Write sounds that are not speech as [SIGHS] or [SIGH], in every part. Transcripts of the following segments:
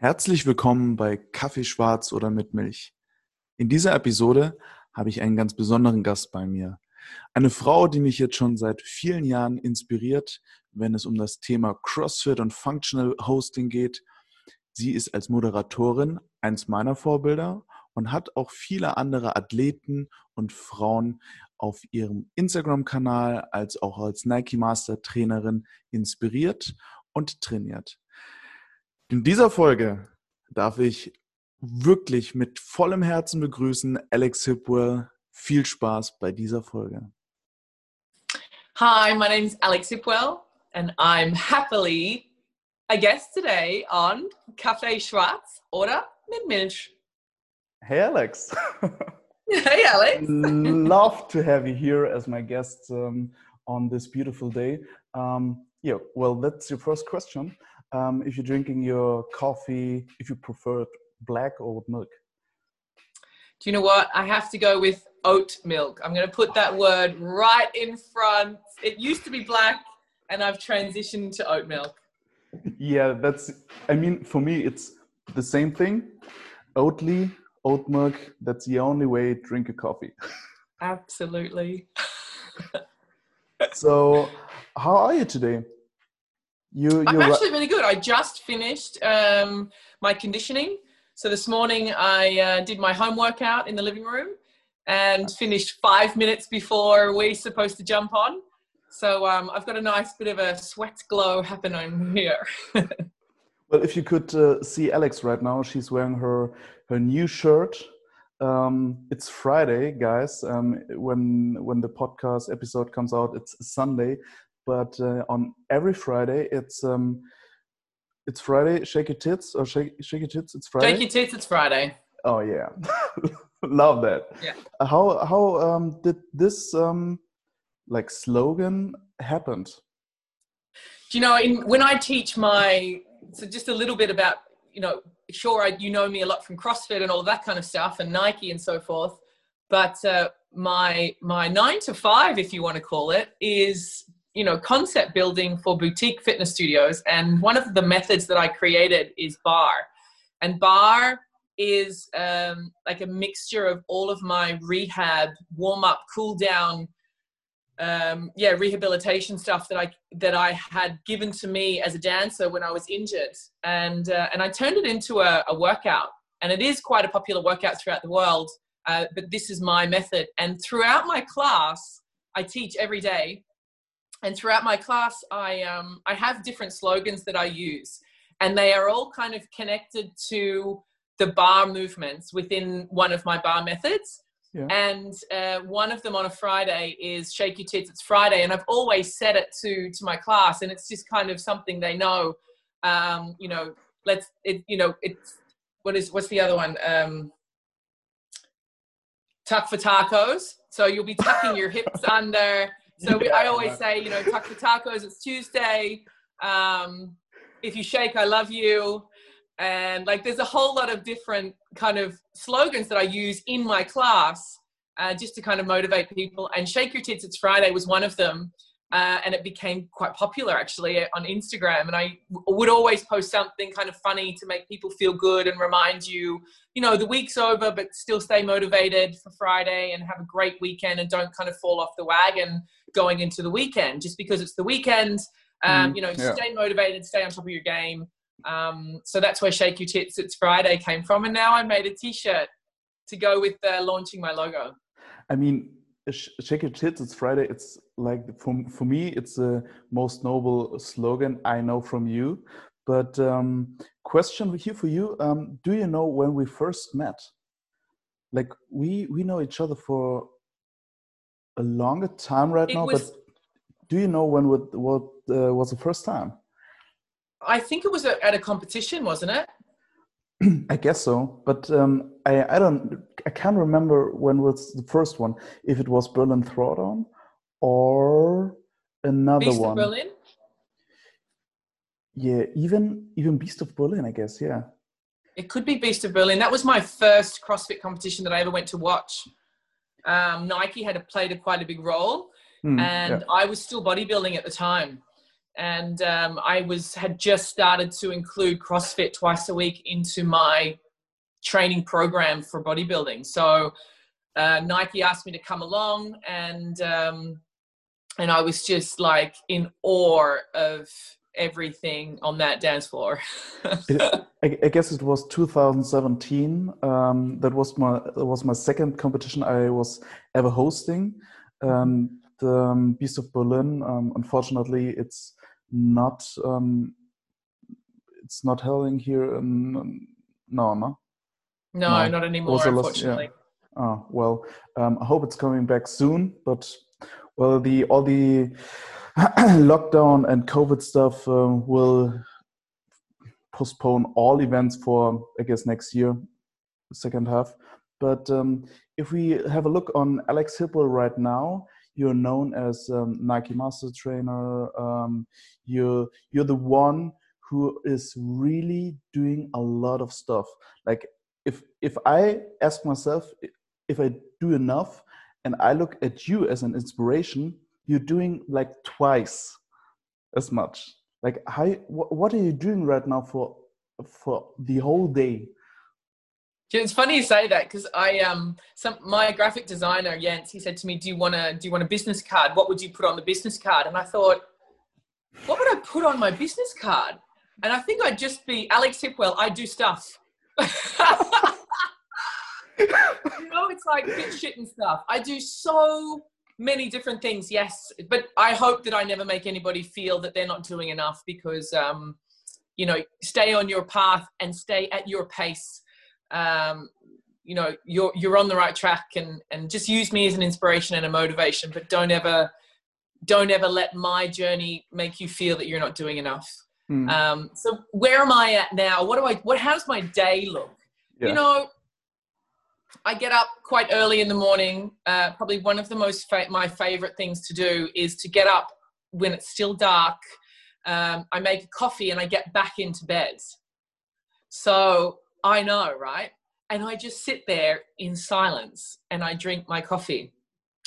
Herzlich willkommen bei Kaffee schwarz oder mit Milch. In dieser Episode habe ich einen ganz besonderen Gast bei mir. Eine Frau, die mich jetzt schon seit vielen Jahren inspiriert, wenn es um das Thema CrossFit und Functional Hosting geht. Sie ist als Moderatorin eins meiner Vorbilder und hat auch viele andere Athleten und Frauen auf ihrem Instagram-Kanal als auch als Nike Master Trainerin inspiriert und trainiert. In dieser Folge darf ich wirklich mit vollem Herzen begrüßen Alex Hipwell. Viel Spaß bei dieser Folge. Hi, my name is Alex Hipwell, and I'm happily a guest today on Café Schwarz oder mit Milch. Hey, Alex. [LAUGHS] hey, Alex. Love to have you here as my guest um, on this beautiful day. Um, yeah, well, that's your first question. Um, if you're drinking your coffee, if you prefer it black or with milk? Do you know what? I have to go with oat milk. I'm going to put that word right in front. It used to be black, and I've transitioned to oat milk. Yeah, that's, I mean, for me, it's the same thing. Oatly, oat milk, that's the only way to drink a coffee. Absolutely. [LAUGHS] so, how are you today? You, I'm actually really good. I just finished um, my conditioning. So this morning I uh, did my home workout in the living room and finished five minutes before we're supposed to jump on. So um, I've got a nice bit of a sweat glow happening here. [LAUGHS] well, if you could uh, see Alex right now, she's wearing her her new shirt. Um, it's Friday, guys. Um, when when the podcast episode comes out, it's Sunday but uh, on every Friday it's um, it's Friday. Shake your tits or shake shake your tits. It's Friday. Shake your tits. It's Friday. Oh yeah, [LAUGHS] love that. Yeah. How how um, did this um, like slogan happened? Do you know in, when I teach my so just a little bit about you know sure I, you know me a lot from CrossFit and all that kind of stuff and Nike and so forth, but uh, my my nine to five, if you want to call it, is you know concept building for boutique fitness studios and one of the methods that i created is barre. And barre is um, like a mixture of all of my rehab warm up cool down um, yeah rehabilitation stuff that i that i had given to me as a dancer when i was injured. And uh, and i turned it into a, a, workout. And it is quite a popular workout throughout the world uh, but this is my method. And throughout my class i teach every day and throughout my class i um, i have different slogans that i use and they are all kind of connected to the barre movements within one of my barre methods. Yeah. and uh, one of them on a friday is shake your tits it's friday and i've always said it to to my class and it's just kind of something they know. Um, you know let's it you know it's what is what's the other one? Um, tuck for tacos. So you'll be tucking your hips [LAUGHS] under so we, I always say, you know, tuck for tacos. It's Tuesday. Um, if you shake, I love you. And like, there's a whole lot of different kind of slogans that I use in my class uh, just to kind of motivate people. And Shake Your Tits, It's Friday was one of them. Uh, and it became quite popular actually on Instagram. And I would always post something kind of funny to make people feel good and remind you, you know, the week's over, but still stay motivated for Friday and have a great weekend and don't kind of fall off the wagon going into the weekend. Just because it's the weekend, um, mm, you know, yeah. stay motivated, stay on top of your game. Um, so that's where Shake Your Tits It's Friday came from. And now I made a t shirt to go with uh, launching my logo. I mean, shake your tits it's friday it's like for, for me it's the most noble slogan i know from you but um, question here for you um, do you know when we first met like we we know each other for a longer time right it now was, but do you know when what what uh, was the first time i think it was at a competition wasn't it [CLEARS THROAT] I guess so, but um, I I don't I can't remember when was the first one. If it was Berlin Throwdown or another Beast one. Of Berlin. Yeah, even even Beast of Berlin, I guess. Yeah. It could be Beast of Berlin. That was my first CrossFit competition that I ever went to watch. Um, Nike had played a, quite a big role, mm, and yeah. I was still bodybuilding at the time. and um, I was had just started to include CrossFit twice a week into my training program for bodybuilding. So uh, Nike asked me to come along, and um, and I was just like in awe of everything on that dance floor. I, I, guess it was 2017. Um, that was my that was my second competition I was ever hosting. Um, the um, Beast of Berlin. Um, unfortunately, it's not um, it's not holding here in no no no, no not anymore unfortunately yeah. oh well um, i hope it's coming back soon but well the all the [CLEARS THROAT] lockdown and covid stuff um, will postpone all events for i guess next year second half but um, if we have a look on alex hipwell right now you're known as um, Nike Master Trainer. Um, you're you're the one who is really doing a lot of stuff. Like if if I ask myself if I do enough, and I look at you as an inspiration, you're doing like twice as much. Like how what are you doing right now for for the whole day? It's funny you say that because I um some my graphic designer Jens he said to me, "Do you want to do you want a business card? What would you put on the business card?" And I thought, what would I put on my business card? And I think I'd just be Alex Hipwell. I do stuff. [LAUGHS] you know, it's like shit and stuff. I do so many different things. Yes, but I hope that I never make anybody feel that they're not doing enough because um, you know, stay on your path and stay at your pace um, you know you're you're on the right track and and just use me as an inspiration and a motivation but don't ever don't ever let my journey make you feel that you're not doing enough mm. um, so where am i at now what do i what how does my day look yeah. you know i get up quite early in the morning uh, probably one of the most fa- my favorite things to do is to get up when it's still dark um, i make a coffee and i get back into bed so I know, right? And I just sit there in silence and I drink my coffee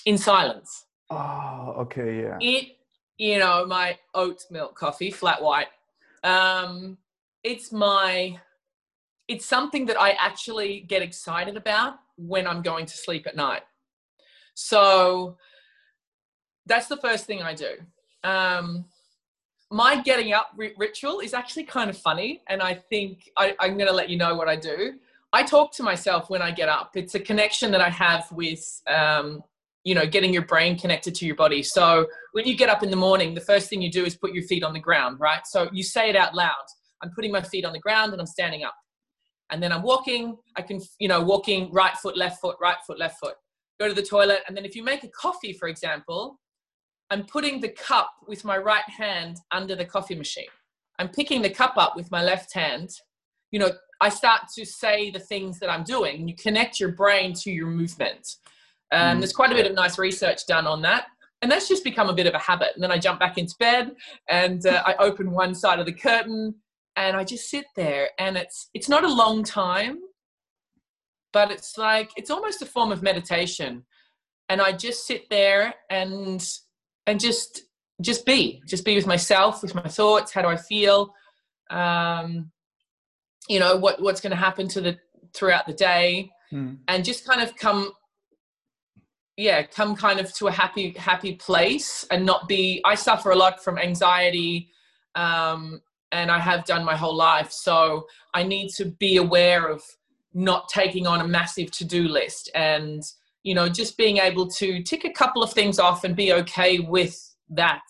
in silence. Oh, okay, yeah. It, you know, my oat milk coffee, flat white. Um, it's my, it's something that I actually get excited about when I'm going to sleep at night. So that's the first thing I do. Um, my getting up ritual is actually kind of funny. And I think I, I'm going to let you know what I do. I talk to myself when I get up. It's a connection that I have with, um, you know, getting your brain connected to your body. So when you get up in the morning, the first thing you do is put your feet on the ground, right? So you say it out loud. I'm putting my feet on the ground and I'm standing up. And then I'm walking. I can, you know, walking right foot, left foot, right foot, left foot. Go to the toilet. And then if you make a coffee, for example, I'm putting the cup with my right hand under the coffee machine. I'm picking the cup up with my left hand. You know, I start to say the things that I'm doing. You connect your brain to your movement. Um, mm. There's quite a bit of nice research done on that. And that's just become a bit of a habit. And then I jump back into bed and uh, I open one side of the curtain and I just sit there. And it's it's not a long time, but it's like it's almost a form of meditation. And I just sit there and and just just be just be with myself with my thoughts how do i feel um you know what what's going to happen to the throughout the day mm. and just kind of come yeah come kind of to a happy happy place and not be i suffer a lot from anxiety um and i have done my whole life so i need to be aware of not taking on a massive to-do list and you know, just being able to tick a couple of things off and be okay with that.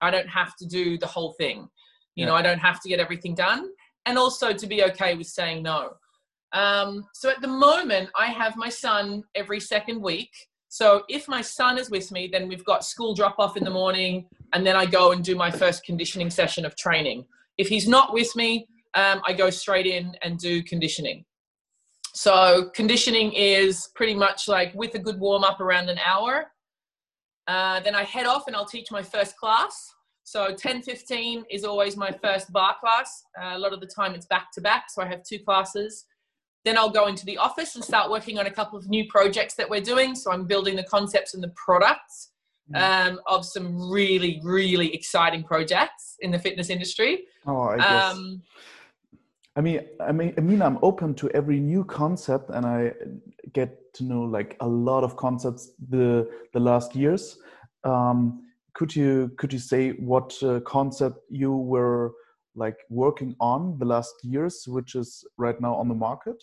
I don't have to do the whole thing. You yeah. know, I don't have to get everything done. And also to be okay with saying no. Um, so at the moment, I have my son every second week. So if my son is with me, then we've got school drop off in the morning, and then I go and do my first conditioning session of training. If he's not with me, um, I go straight in and do conditioning. So conditioning is pretty much like with a good warm up around an hour. Uh, then I head off and I'll teach my first class. So 10, 15 is always my first barre class. Uh, a lot of the time it's back to back. So I have two classes. Then I'll go into the office and start working on a couple of new projects that we're doing. So I'm building the concepts and the products mm. um, of some really, really exciting projects. In the fitness industry. Oh, I guess. Um, I mean, I mean, I mean, I'm open to every new concept, and I get to know like a lot of concepts the the last years. Um, could you could you say what uh, concept you were like working on the last years, which is right now on the market,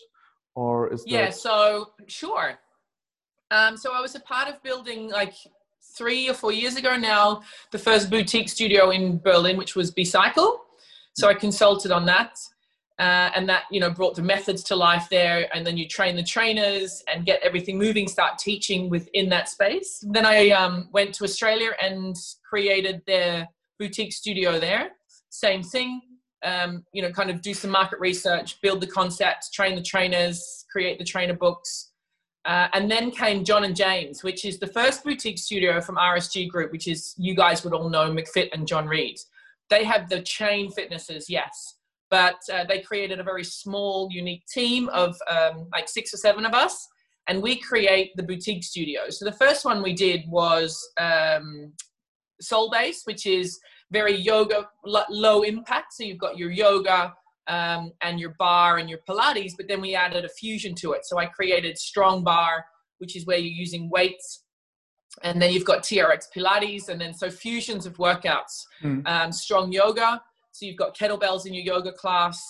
or is yeah? That... So sure. Um, so I was a part of building like three or four years ago now the first boutique studio in Berlin, which was Becycle. So I consulted on that. Uh, and that you know brought the methods to life there and then you train the trainers and get everything moving start teaching within that space then i um, went to australia and created their boutique studio there same thing um, you know kind of do some market research build the concept train the trainers create the trainer books uh, and then came john and jane's which is the first boutique studio from rsg group which is you guys would all know mcfit and john reed they have the chain fitnesses yes but uh, they created a very small, unique team of um, like six or seven of us, and we create the boutique studio. So the first one we did was um, Soul Base, which is very yoga low impact. So you've got your yoga um, and your barre and your Pilates, but then we added a fusion to it. So I created Strong barre, which is where you're using weights. And then you've got TRX Pilates, and then so fusions of workouts, mm. um, strong yoga, so you've got kettlebells in your yoga class,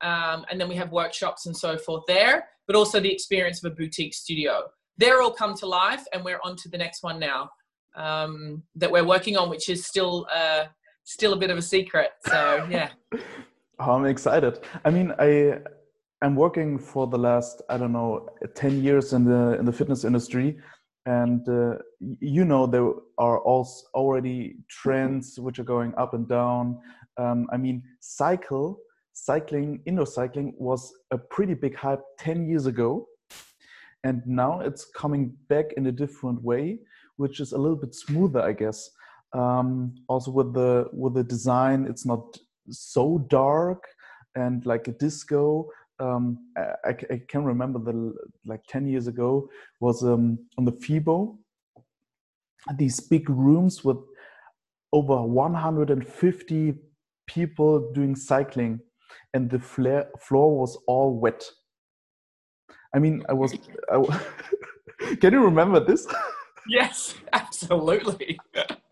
um, and then we have workshops and so forth there, but also the experience of a boutique studio. They're all come to life, and we're on to the next one now um, that we're working on, which is still uh, still a bit of a secret. So yeah. [LAUGHS] oh, I'm excited. I mean, I I'm working for the last I don't know ten years in the in the fitness industry, and uh, you know there are also already trends which are going up and down um, I mean, cycle, cycling, indoor cycling was a pretty big hype 10 years ago. And now it's coming back in a different way, which is a little bit smoother, I guess. Um, also with the with the design, it's not so dark and like a disco. Um, I, I, can remember the like 10 years ago was um, on the FIBO, these big rooms with over 150 people doing cycling and the flare, floor was all wet. I mean, I was. I, [LAUGHS] can you remember this? Yes, [LAUGHS] absolutely. [LAUGHS]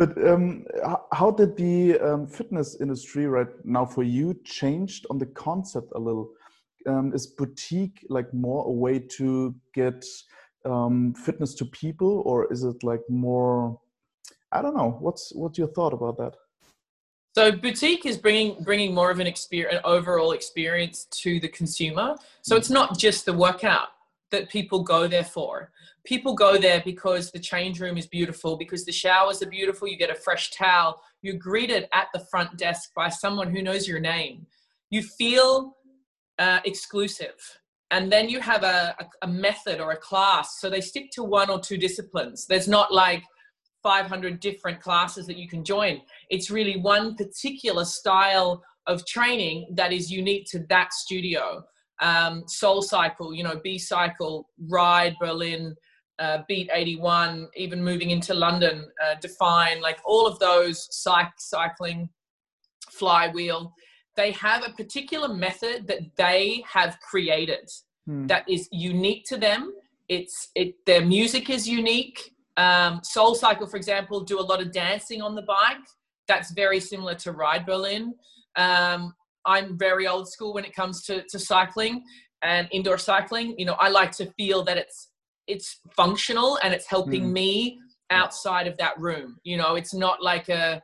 but um, how did the um, fitness industry right now for you changed on the concept a little? Um, is boutique like more a way to get um, fitness to people, or is it like more? I don't know. What's what's your thought about that? So boutique is bringing bringing more of an experience, an overall experience to the consumer. So it's not just the workout that people go there for. People go there because the change room is beautiful, because the showers are beautiful. You get a fresh towel. You're greeted at the front desk by someone who knows your name. You feel uh, exclusive. And then you have a, a, a method or a class. So they stick to one or two disciplines. There's not like 500 different classes that you can join. It's really one particular style of training that is unique to that studio. Um, Soul Cycle, you know, Becycle, Ride Berlin, uh, Beat 81, even moving into London, uh, Define, like all of those cyc- cycling, flywheel, they have a particular method that they have created hmm. that is unique to them. It's it their music is unique um, Soul Cycle, for example, do a lot of dancing on the bike. That's very similar to Ride Berlin. Um, I'm very old school when it comes to, to cycling and indoor cycling. You know, I like to feel that it's it's functional and it's helping mm. me outside of that room. You know, it's not like a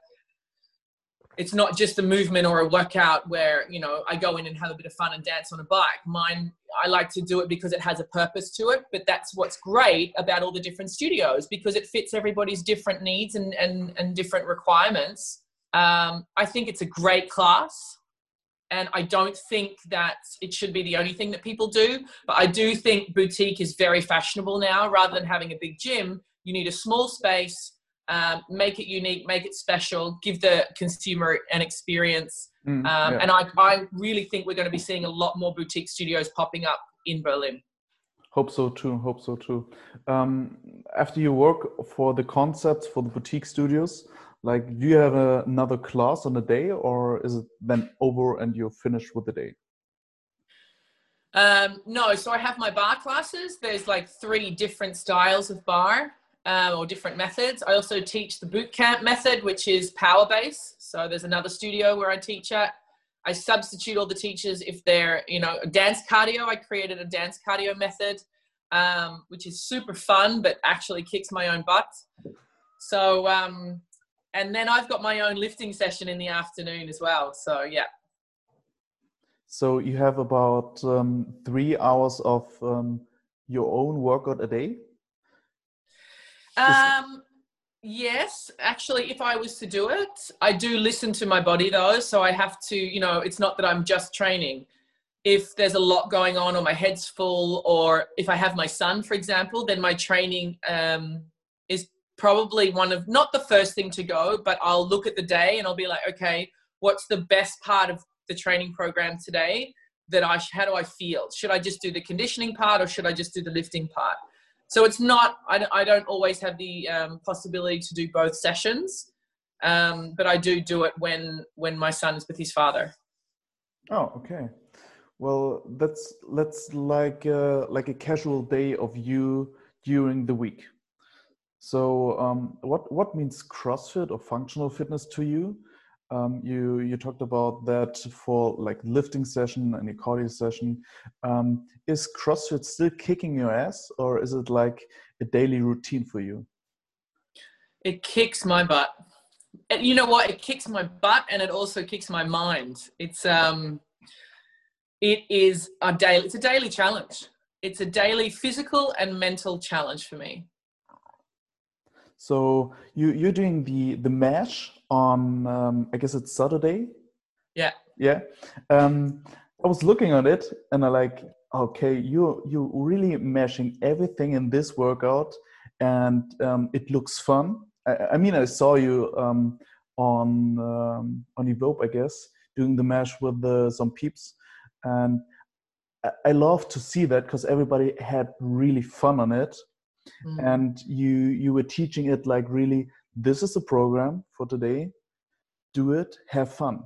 it's not just a movement or a workout where you know i go in and have a bit of fun and dance on a bike mine i like to do it because it has a purpose to it but that's what's great about all the different studios because it fits everybody's different needs and and, and different requirements um, i think it's a great class and i don't think that it should be the only thing that people do but i do think boutique is very fashionable now rather than having a big gym you need a small space um, make it unique, make it special, give the consumer an experience. Mm, um, yeah. And I, I really think we're going to be seeing a lot more boutique studios popping up in Berlin. Hope so too. Hope so too. Um, after you work for the concepts for the boutique studios, Like, do you have a, another class on a day, or is it then over and you're finished with the day? Um, no, so I have my barre classes. There's like three different styles of barre uh, or different methods. I also teach the boot camp method, which is power base. So there's another studio where I teach at. I substitute all the teachers if they're, you know, dance cardio. I created a dance cardio method, um, which is super fun, but actually kicks my own butt. So, um, and then I've got my own lifting session in the afternoon as well. So, yeah. So you have about um, three hours of um, your own workout a day. Um, yes, actually, if I was to do it, I do listen to my body though. So I have to, you know, it's not that I'm just training. If there's a lot going on or my head's full, or if I have my son, for example, then my training um, probably one of not the first thing to go, but I'll look at the day and I'll be like, okay, what's the best part of the training program today? That I, how do I feel? Should I just do the conditioning part or should I just do the lifting part? so it's not I, I don't always have the um, possibility to do both sessions um, but i do do it when when my son's with his father oh okay well that's that's like a, like a casual day of you during the week so um, what what means crossfit or functional fitness to you um, you you talked about that for like lifting session and a cardio session. Um, is CrossFit still kicking your ass, or is it like a daily routine for you? It kicks my butt. You know what? It kicks my butt, and it also kicks my mind. It's um, it is a daily. It's a daily challenge. It's a daily physical and mental challenge for me. So you you're doing the the mesh on um, I guess it's Saturday. Yeah. Yeah. Um, I was looking at it and I like, okay, you you really meshing everything in this workout, and um, it looks fun. I, I, mean, I saw you um, on um, on FIBO, I guess, doing the mesh with the, some peeps, and I, I love to see that because everybody had really fun on it, mm. and you you were teaching it like really this is the program for today. Do it. Have fun.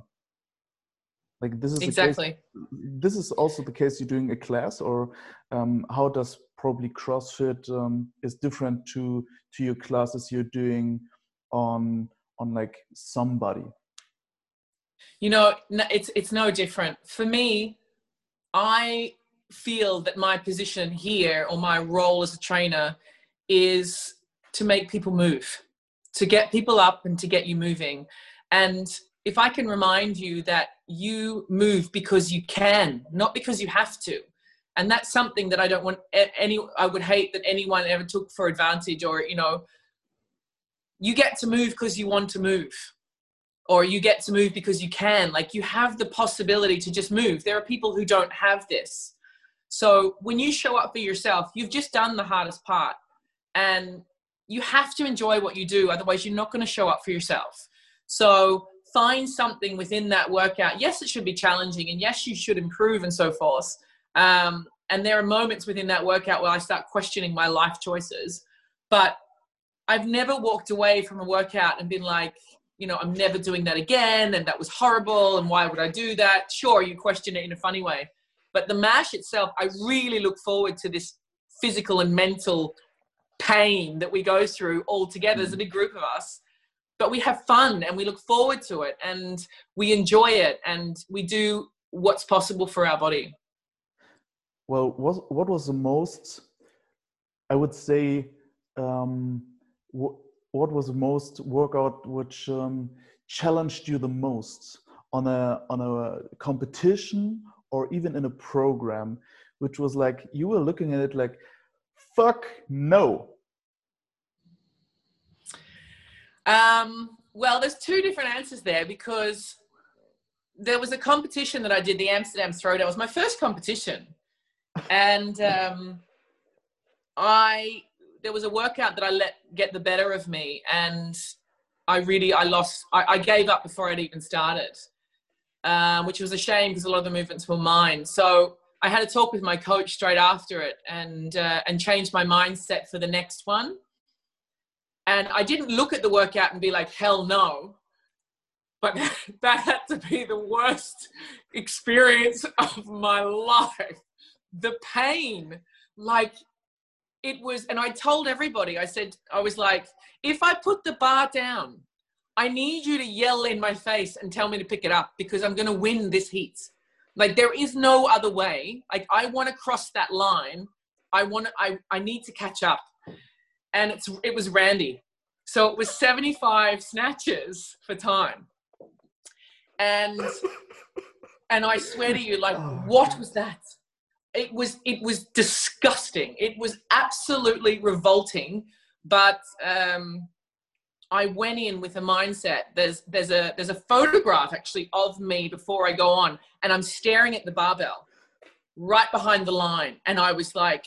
Like this is exactly. This is also the case you're doing a class or um, how does probably crossfit um, is different to to your classes you're doing on on like somebody. You know it's it's no different. For me i feel that my position here or my role as a trainer is to make people move to get people up and to get you moving. And if I can remind you that you move because you can, not because you have to. And that's something that I don't want any, I would hate that anyone ever took for advantage or, you know, you get to move because you want to move or you get to move because you can. Like you have the possibility to just move. There are people who don't have this. So when you show up for yourself, you've just done the hardest part. And you have to enjoy what you do otherwise you're not going to show up for yourself so find something within that workout yes it should be challenging and yes you should improve and so forth um, and there are moments within that workout where i start questioning my life choices but i've never walked away from a workout and been like you know i'm never doing that again and that was horrible and why would i do that sure you question it in a funny way but the mash itself i really look forward to this physical and mental pain that we go through all together as a mm. big group of us but we have fun and we look forward to it and we enjoy it and we do what's possible for our body well what, what was the most i would say um, what, what was the most workout which um, challenged you the most on a on a competition or even in a program which was like you were looking at it like fuck no Um, well, there's two different answers there because there was a competition that I did, the Amsterdam Throwdown. It was my first competition, and [LAUGHS] um, I there was a workout that I let get the better of me, and I really I lost. I, I gave up before I'd even started, um, which was a shame because a lot of the movements were mine. So I had a talk with my coach straight after it, and uh, and changed my mindset for the next one And I didn't look at the workout and be like, hell no. But [LAUGHS] that had to be the worst experience [LAUGHS] of my life. The pain, like it was, and I told everybody, I said, I was like, if I put the bar down, I need you to yell in my face and tell me to pick it up because I'm going to win this heat. Like there is no other way. Like I want to cross that line. I want to, I, I need to catch up. And it's, it was Randy. So it was 75 snatches for time. And, and I swear to you, like, oh, what was that? It was, it was disgusting. It was absolutely revolting. But, um, I went in with a mindset. There's there's a there's a photograph actually of me before I go on, and I'm staring at the barbell right behind the line, and I was like,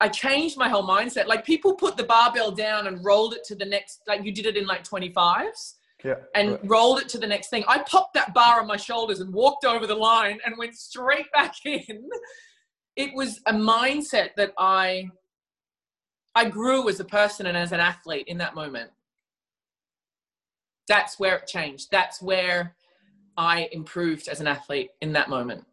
I changed my whole mindset. Like people put the barbell down and rolled it to the next, like you did it in like 25s. Yeah, and right. rolled it to the next thing. I popped that bar on my shoulders and walked over the line and went straight back [LAUGHS] in. It was a mindset that I I grew as a person and as an athlete in that moment that's where it changed. That's where I improved as an athlete in that moment.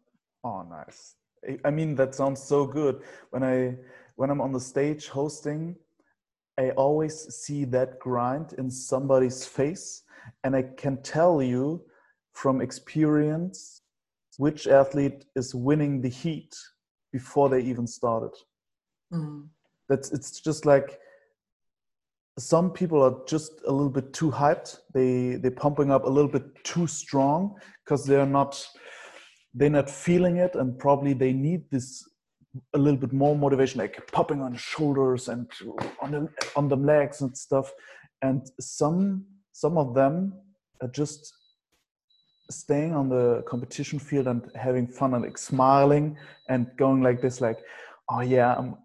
Oh, nice. I mean, that sounds so good. When I when I'm on the stage hosting, I always see that grind in somebody's face, and I can tell you from experience which athlete is winning the heat before they even started. Mm. That's it's just like some people are just a little bit too hyped. They they're pumping up a little bit too strong because they're not they're not feeling it, and probably they need this a little bit more motivation, like popping on the shoulders and on the on the legs and stuff. And some some of them are just staying on the competition field and having fun and like smiling and going like this, like, oh yeah, I'm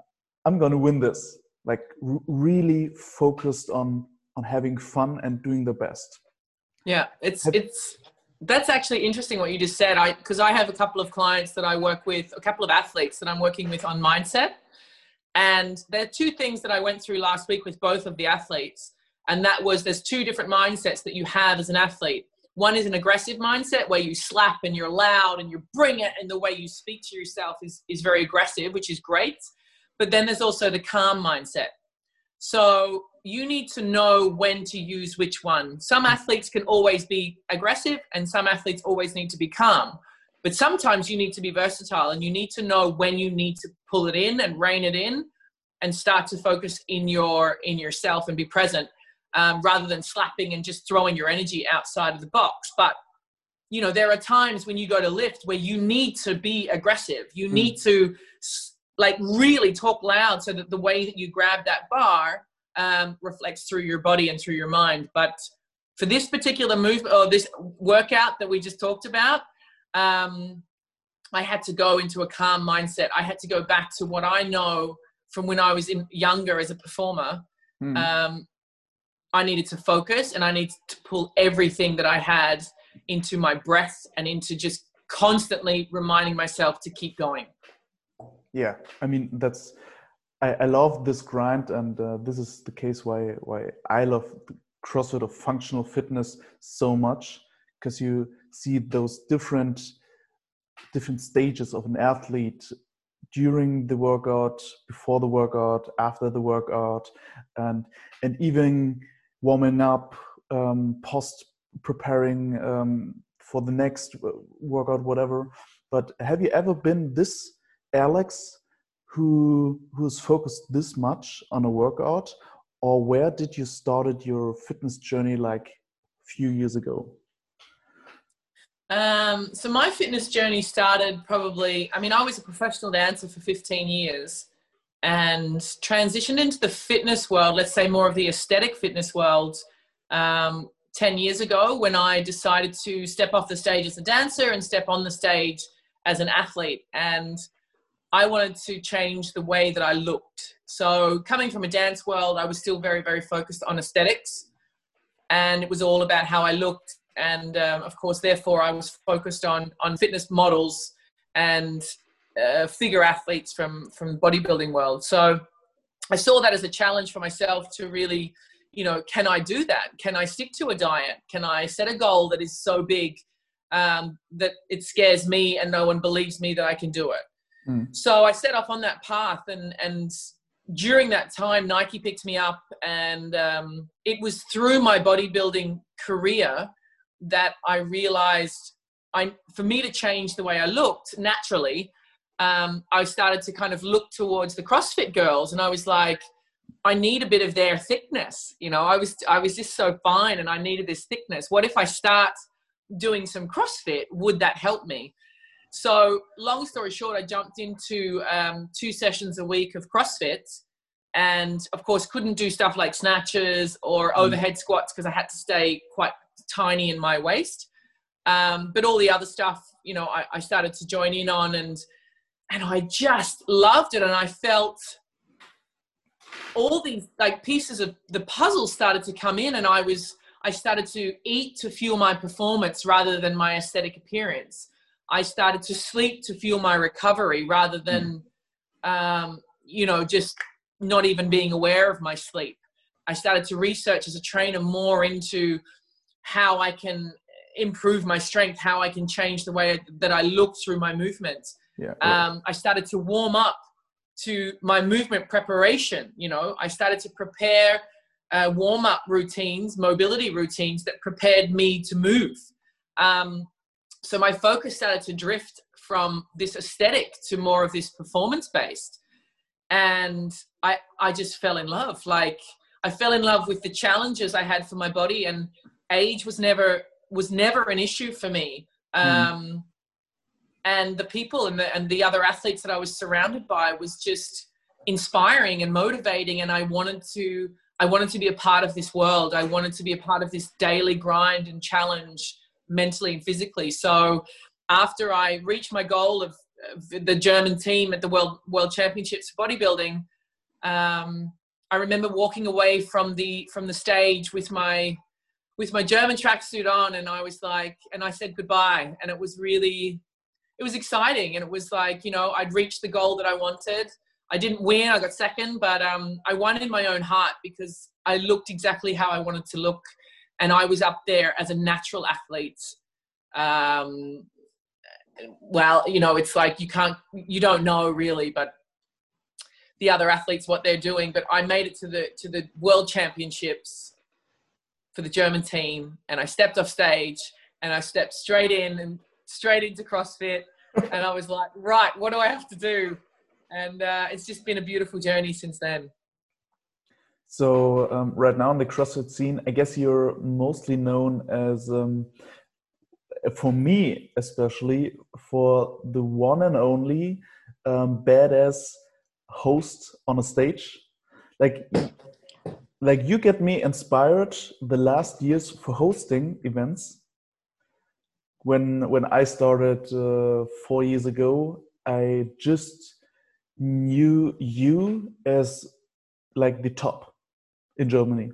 I'm gonna win this like r- really focused on on having fun and doing the best. Yeah it's have, it's that's actually interesting what you just said. I because i have a couple of clients that i work with a couple of athletes that i'm working with on mindset. And there are two things that i went through last week with both of the athletes. And that was there's two different mindsets that you have as an athlete. One is an aggressive mindset where you slap and you're loud and you bring it and the way you speak to yourself is, is very aggressive which is great but then there's also the calm mindset. So you need to know when to use which one. Some athletes can always be aggressive, and some athletes always need to be calm. But sometimes you need to be versatile and you need to know when you need to pull it in and rein it in and start to focus in your in yourself and be present um, rather than slapping and just throwing your energy outside of the box but you know there are times when you go to lift where you need to be aggressive you mm. need to like really talk loud so that the way that you grab that bar um, reflects through your body and through your mind. But for this particular move or this workout that we just talked about, um, I had to go into a calm mindset. I had to go back to what I know from when I was in, younger as a performer. Mm. Um, I needed to focus and I needed to pull everything that I had into my breath and into just constantly reminding myself to keep going yeah. I mean that's i, I love this grind and uh, this is the case why why i love crossfit of functional fitness so much because you see those different different stages of an athlete during the workout before the workout after the workout and and even warming up um, post preparing um, for the next workout whatever. But have you ever been this Alex who who's focused this much on a workout, or where did you started your fitness journey like a few years ago? Um, so my fitness journey started probably. I mean, I was a professional dancer for 15 years, and transitioned into the fitness world. Let's say more of the aesthetic fitness world. Um, 10 years ago when I decided to step off the stage as a dancer and step on the stage as an athlete. And I wanted to change the way that I looked. So, coming from a dance world, I was still very, very focused on aesthetics. And it was all about how I looked. And um, of course, therefore, I was focused on, on fitness models and uh, figure athletes from, from bodybuilding world. So, I saw that as a challenge for myself to really, you know, can I do that? Can I stick to a diet? Can I set a goal that is so big um, that it scares me and no one believes me that I can do it? Mm. So I set off on that path, and and during that time, Nike picked me up, and um, it was through my bodybuilding career that I realized I, for me to change the way I looked naturally, um, I started to kind of look towards the CrossFit girls, and I was like, I need a bit of their thickness. You know, I was I was just so fine, and I needed this thickness. What if I start doing some CrossFit? Would that help me? So, long story short, I jumped into um, two sessions a week of CrossFit, and of course, couldn't do stuff like snatches or mm. overhead squats because I had to stay quite tiny in my waist. Um, but all the other stuff, you know, I, I started to join in on, and and I just loved it. And I felt all these like pieces of the puzzle started to come in, and I was I started to eat to fuel my performance rather than my aesthetic appearance. I started to sleep to fuel my recovery rather than, mm. um, you know, just not even being aware of my sleep. I started to research as a trainer more into how I can improve my strength, how I can change the way that I look through my movements. Yeah, um, I started to warm up to my movement preparation. You know, I started to prepare uh, warm up routines, mobility routines that prepared me to move. Um, so my focus started to drift from this aesthetic to more of this performance based. And I, I just fell in love. Like, I fell in love with the challenges I had for my body, and age was never was never an issue for me. Hmm. Um, mm. And the people and the, and the other athletes that I was surrounded by was just inspiring and motivating. And I wanted to, I wanted to be a part of this world. I wanted to be a part of this daily grind and challenge mentally and physically. So after I reached my goal of, of the German team at the World, World Championships bodybuilding, um, I remember walking away from the, from the stage with my, with my German tracksuit on, and I was like, and I said goodbye, and it was really, it was exciting, and it was like, you know, I'd reached the goal that I wanted. I didn't win, I got second, but um, I won in my own heart because I looked exactly how I wanted to look, and I was up there as a natural athlete. Um, well, you know, it's like you can't, you don't know really, but the other athletes what they're doing. But I made it to the to the World Championships for the German team, and I stepped off stage and I stepped straight in and straight into CrossFit, and I was like, right, what do I have to do? And uh, it's just been a beautiful journey since then. So um, right now in the CrossFit scene, I guess you're mostly known as, um, for me especially, for the one and only um, badass host on a stage. Like like you get me inspired the last years for hosting events when when i started uh, four years ago i just knew you as like the top in germany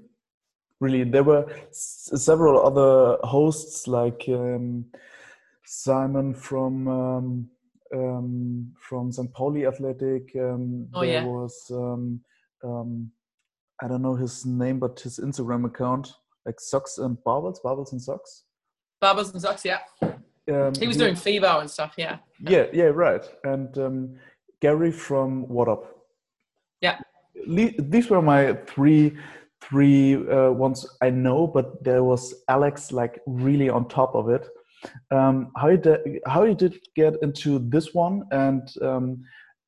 really there were several other hosts like um, simon from um, um, from st pauli athletic um, oh, there yeah. was um, um, I don't know his name, but his Instagram account, like socks and barbels, barbels and socks. Barbels and socks, yeah. Um, he was doing FIBO and stuff, yeah. Yeah, yeah, right. And um, Gary from What Up. Yeah. These were my three three uh, ones I know, but there was Alex like really on top of it. Um, how did how you did get into this one, and um,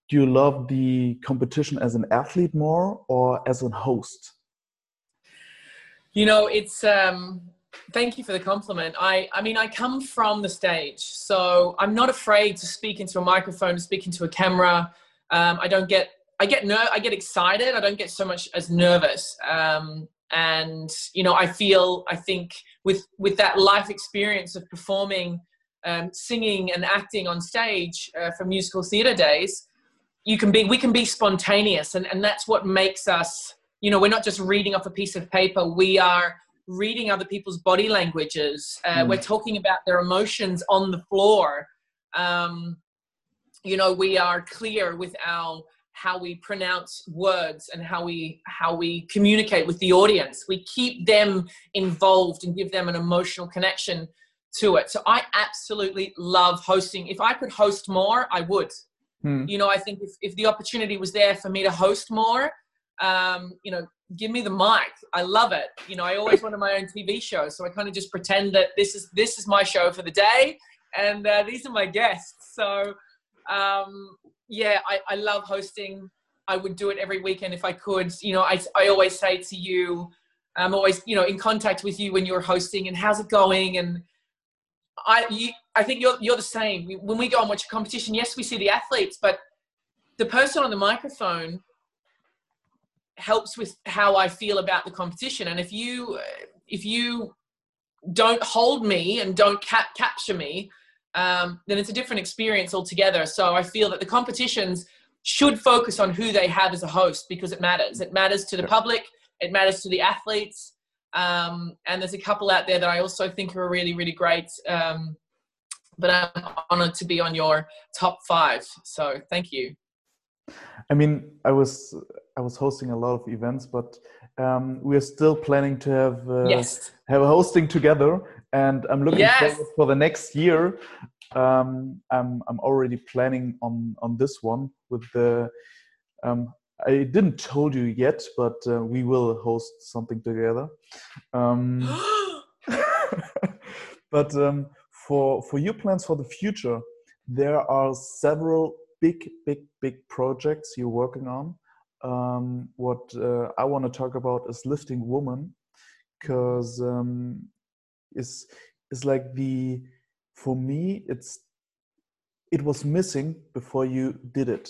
do you love the competition as an athlete more or as a host? You know, it's um, thank you for the compliment. I, I mean, I come from the stage, so I'm not afraid to speak into a microphone, to speak into a camera. Um, I don't get, I get ner- I get excited. I don't get so much as nervous. Um, and you know, I feel, I think, with with that life experience of performing, um, singing, and acting on stage uh, for musical theatre days, you can be we can be spontaneous and, and that's what makes us you know we're not just reading off a piece of paper we are reading other people's body languages uh, mm. we're talking about their emotions on the floor um, you know we are clear with our how we pronounce words and how we how we communicate with the audience. We keep them involved and give them an emotional connection to it. So i absolutely love hosting. If i could host more i would. Hmm. you know i think if, if the opportunity was there for me to host more um, you know give me the mic. I love it. You know i always wanted my own tv show so i kind of just pretend that this is this is my show for the day and uh, these are my guests. So um, yeah, I, I love hosting. I would do it every weekend if I could. You know, I, I always say to you, I'm always, you know, in contact with you when you're hosting and how's it going? And I, you, I think you're, you're the same. When we go and watch a competition, yes, we see the athletes, but the person on the microphone helps with how I feel about the competition. And if you, if you don't hold me and don't cap- capture me, um, then it's a different experience altogether. So I feel that the competitions should focus on who they have as a host because it matters. It matters to the public, it matters to the athletes. Um, and there's a couple out there that I also think are really, really great. Um, but I'm honored to be on your top five. So thank you. I mean, I was I was hosting a lot of events, but um, we're still planning to have uh, yes. have a hosting together, and I'm looking yes. forward for the next year. Um, I'm I'm already planning on on this one with the. Um, I didn't told you yet, but uh, we will host something together. Um, [LAUGHS] but um, for for your plans for the future, there are several big, big, big projects you're working on. Um, what uh, I want to talk about is lifting women, because um, is is like the for me it's it was missing before you did it.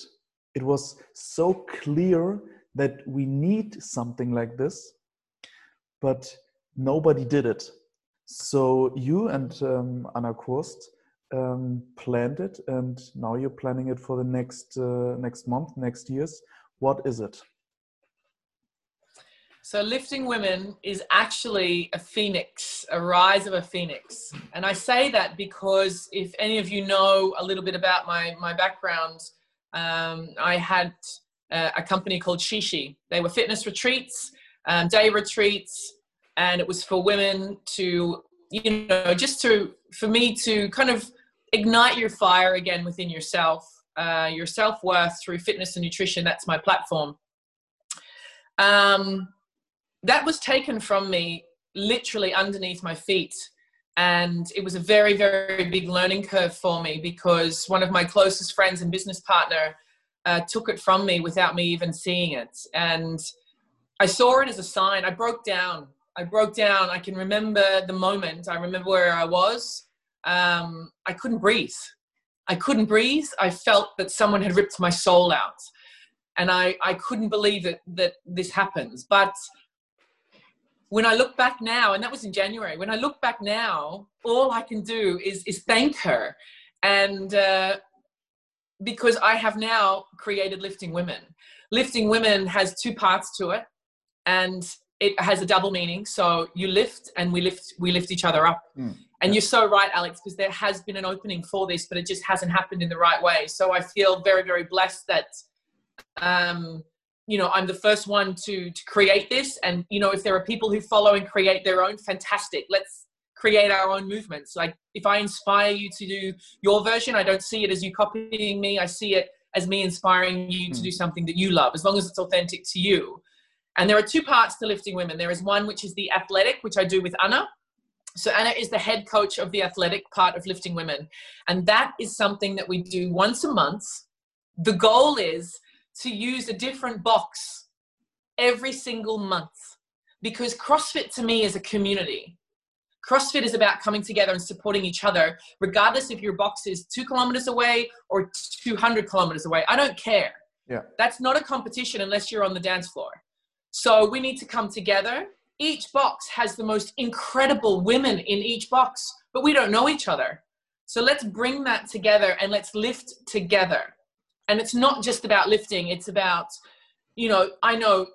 It was so clear that we need something like this but nobody did it. So you and um, anna Kurst um, planned it and now you're planning it for the next uh, next month next years. What is it so, lifting women is actually a phoenix, a rise of a phoenix. And I say that because if any of you know a little bit about my, my background, um, I had a, a, company called Shishi. They were fitness retreats, um, day retreats, and it was for women to, you know, just to, for me to kind of ignite your fire again within yourself, uh, your self worth through fitness and nutrition. That's my platform. Um, that was taken from me literally underneath my feet. And it was a very very big learning curve for me because one of my closest friends and business partner uh, took it from me without me even seeing it. And i saw it as a sign. I broke down. I broke down. I can remember the moment. I remember where i was. Um, i couldn't breathe. I couldn't breathe. I felt that someone had ripped my soul out. And i, I couldn't believe that, that this happens. But when I look back now, and that was in January, when I look back now, all I can do is, is thank her. And uh, because I have now created Lifting Women. Lifting Women has two parts to it, and it has a double meaning. So you lift, and we lift, we lift each other up. Mm. And you're so right, Alex, because there has been an opening for this, but it just hasn't happened in the right way. So I feel very, very blessed that um, you know i'm the first one to to create this and you know if there are people who follow and create their own fantastic let's create our own movements like if i inspire you to do your version i don't see it as you copying me i see it as me inspiring you mm. to do hmm. something that you love as long as it's authentic to you and there are two parts to lifting women there is one which is the athletic which i do with anna so Anna is the head coach of the athletic part of lifting women. And that is something that we do once a month. The goal is to use a different box every single month because CrossFit to me is a community. CrossFit is about coming together and supporting each other, regardless if your box is two kilometers away or 200 kilometers away. I don't care. Yeah. That's not a competition unless you're on the dance floor. So we need to come together. Each box has the most incredible women in each box, but we don't know each other. So let's bring that together and let's lift together and it's not just about lifting it's about you know i know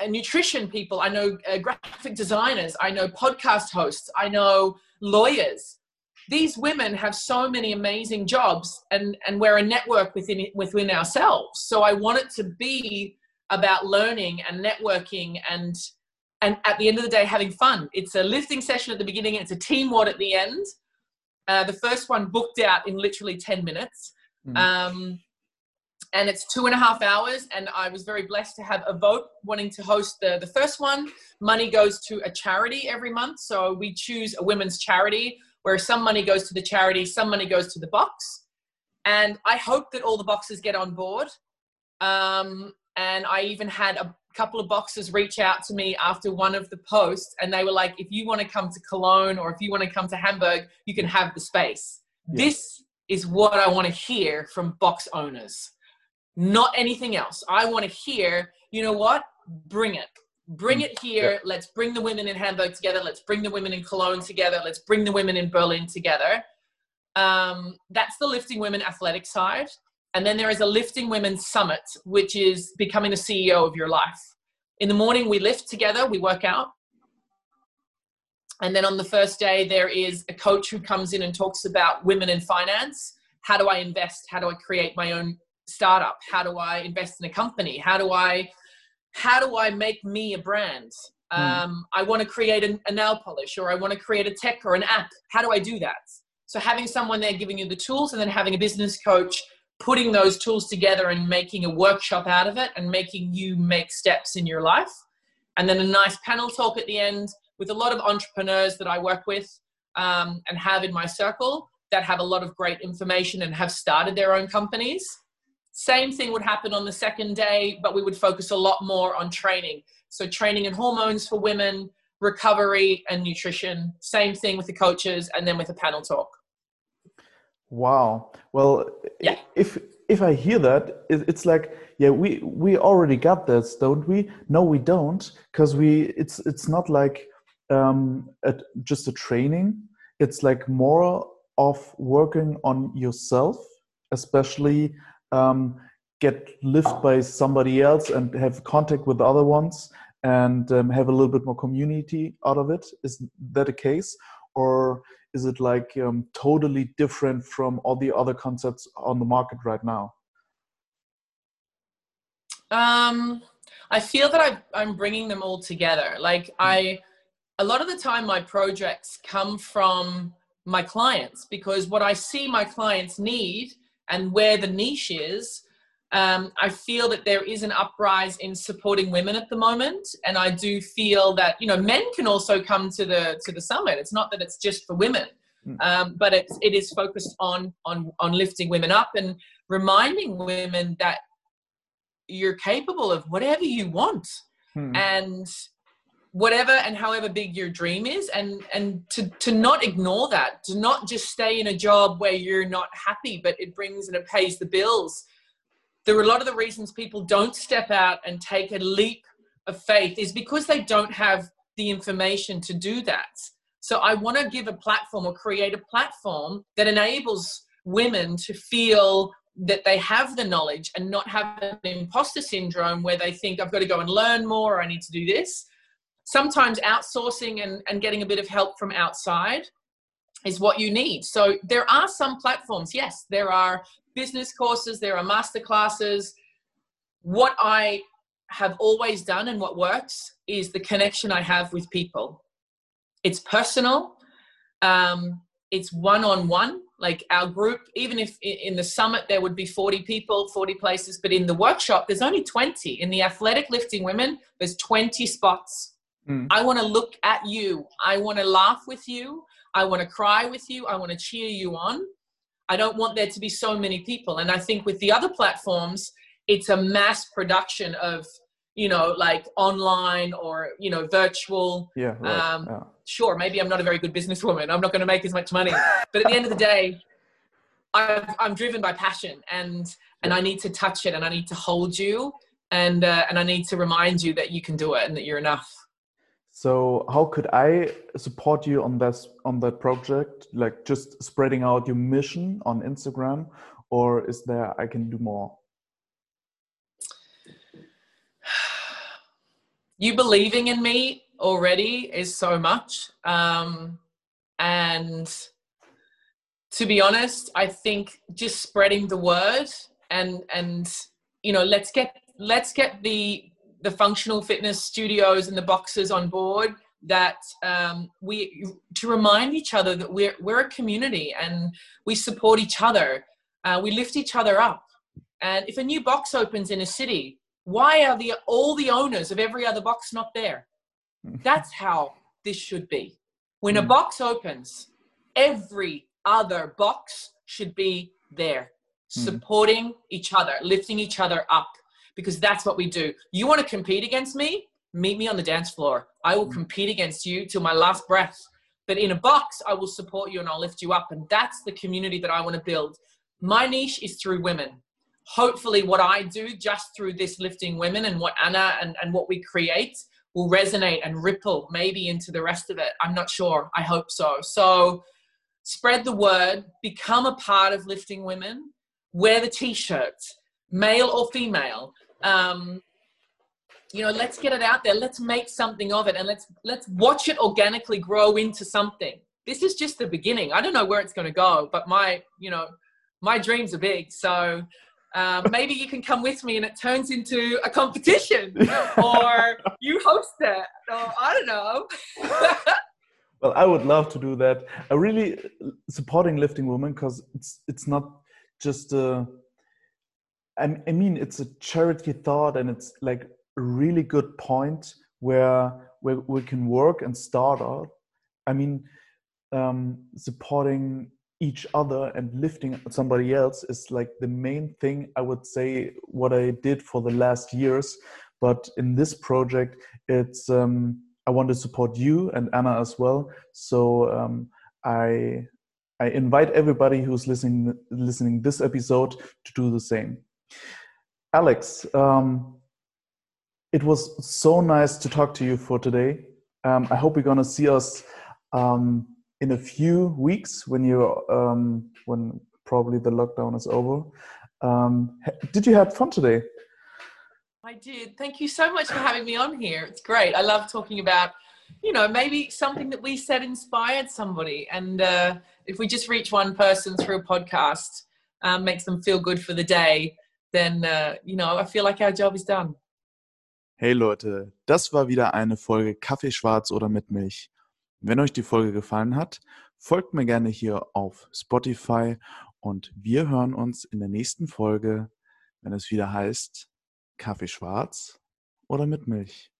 uh, nutrition people i know uh, graphic designers i know podcast hosts i know lawyers. These women have so many amazing jobs and and we're a network within within ourselves. So i want it to be about learning and networking and and at the end of the day having fun. It's a lifting session at the beginning it's a team WOD at the end. Uh, the first one booked out in literally 10 minutes. Mm. um, and it's two and a half hours and i was very blessed to have a vote wanting to host the, the first one money goes to a charity every month so we choose a women's charity where some money goes to the charity, some money goes to the box. And I hope that all the boxes get on board. Um, and I even had a couple of boxes reach out to me after one of the posts, and they were like, if you want to come to Cologne or if you want to come to Hamburg, you can have the space. Yeah. This is what I want to hear from box owners, not anything else. I want to hear, you know what? Bring it bring mm. it here. Yeah. Let's bring the women in Hamburg together. Let's bring the women in Cologne together. Let's bring the women in Berlin together. Um, that's the Lifting Women athletic side. And then there is a Lifting Women Summit, which is becoming the CEO of your life. In the morning, we lift together, we work out. And then on the first day, there is a coach who comes in and talks about women in finance. How do I invest? How do I create my own startup? How do I invest in a company? How do I how do I make me a brand? Hmm. Um, I want to create a, a nail polish or I want to create a tech or an app. How do I do that? So having someone there giving you the tools and then having a business coach putting those tools together and making a workshop out of it and making you make steps in your life. And then a nice panel talk at the end with a lot of entrepreneurs that I work with um, and have in my circle that have a lot of great information and have started their own companies. Same thing would happen on the second day, but we would focus a lot more on training. So, training and hormones for women, recovery, and nutrition. Same thing with the coaches, and then with a panel talk. Wow. Well, yeah. if if I hear that, it's like, yeah, we we already got this, don't we? No, we don't, because we it's it's not like um, a, just a training. It's like more of working on yourself, especially um, get lived by somebody else and have contact with other ones and um, have a little bit more community out of it. Is that a case? Or is it like um, totally different from all the other concepts on the market right now? Um, i feel that i am bringing them all together. Like hmm. i a lot of the time my projects come from my clients because what i see my clients need and where the niche is, um, I feel that there is an uprise in supporting women at the moment, and I do feel that you know men can also come to the to the summit. It's not that it's just for women, hmm. um, but it's it is focused on on on lifting women up and reminding women that you're capable of whatever you want, hmm. and whatever and however big your dream is and and to to not ignore that to not just stay in a job where you're not happy but it brings and it pays the bills. There are a lot of the reasons people don't step out and take a leap of faith is because they don't have the information to do that. So i want to give a platform or create a platform that enables women to feel that they have the knowledge and not have an imposter syndrome where they think i've got to go and learn more or i need to do this sometimes outsourcing and, and getting a bit of help from outside is what you need. So there are some platforms. Yes, there are business courses, there are master classes. What I have always done and what works is the connection I have with people. It's personal. Um, it's one on one. Like our group, even if in the summit there would be 40 people, 40 places, but in the workshop there's only 20. In the athletic lifting women, there's 20 spots Mm. I want to look at you. I want to laugh with you. I want to cry with you. I want to cheer you on. I don't want there to be so many people. And I think with the other platforms, it's a mass production of, you know, like online or, you know, virtual. Yeah. Right. Um, yeah. Sure, maybe I'm not a very good businesswoman. I'm not going to make as much money. But at the end of the day, i am driven by passion and, and I need to touch it and I need to hold you and, uh, and I need to remind you that you can do it and that you're enough. So how could I support you on this on that project? Like just spreading out your mission on Instagram, or is there I can do more? [SIGHS] You believing in me already is so much, um, and to be honest, I think just spreading the word and and you know let's get let's get the the functional fitness studios and the boxes on board that um, we to remind each other that we're we're a community and we support each other. Uh, we lift each other up. And if a new box opens in a city, why are the all the owners of every other box not there? That's how this should be. When a hmm. box opens, every other box should be there, hmm. supporting each other, lifting each other up, because that's what we do. You want to compete against me? Meet me on the dance floor. I will hmm. compete against you till my last breath. But in a box, I will support you and I'll lift you up. And that's the community that I want to build. My niche is through women. Hopefully, what I do just through this lifting women and what Anna and, and what we create will resonate and ripple maybe into the rest of it. I'm not sure. I hope so. So, spread the word, become a part of lifting women, wear the t-shirts, male or female. Um, you know, let's get it out there. Let's make something of it, and let's let's watch it organically grow into something. This is just the beginning. I don't know where it's going to go, but my you know my dreams are big. So um, maybe you can come with me and it turns into a competition [LAUGHS] or you host it or I don't know. [LAUGHS] Well, I would love to do that. I really supporting lifting women because it's it's not just a. I, I mean, it's a charity thought, and it's like a really good point where where we can work and start out. I mean, um, supporting each other and lifting somebody else is like the main thing I would say what I did for the last years. But in this project, it's um, I want to support you and Anna as well. So um, I I invite everybody who's listening listening this episode to do the same. Alex, um, it was so nice to talk to you for today. Um, I hope we're gonna see us um, in a few weeks when you um, when probably the lockdown is over. Um, did you have fun today? I did. Thank you so much for having me on here. It's great. I love talking about, you know, maybe something that we said inspired somebody. And uh, if we just reach one person through a podcast, um, makes them feel good for the day, then, uh, you know, I feel like our job is done. Hey Leute, das war wieder eine Folge Kaffee schwarz oder mit Milch. Wenn euch die Folge gefallen hat, folgt mir gerne hier auf Spotify und wir hören uns in der nächsten Folge, wenn es wieder heißt, Kaffee schwarz oder mit Milch?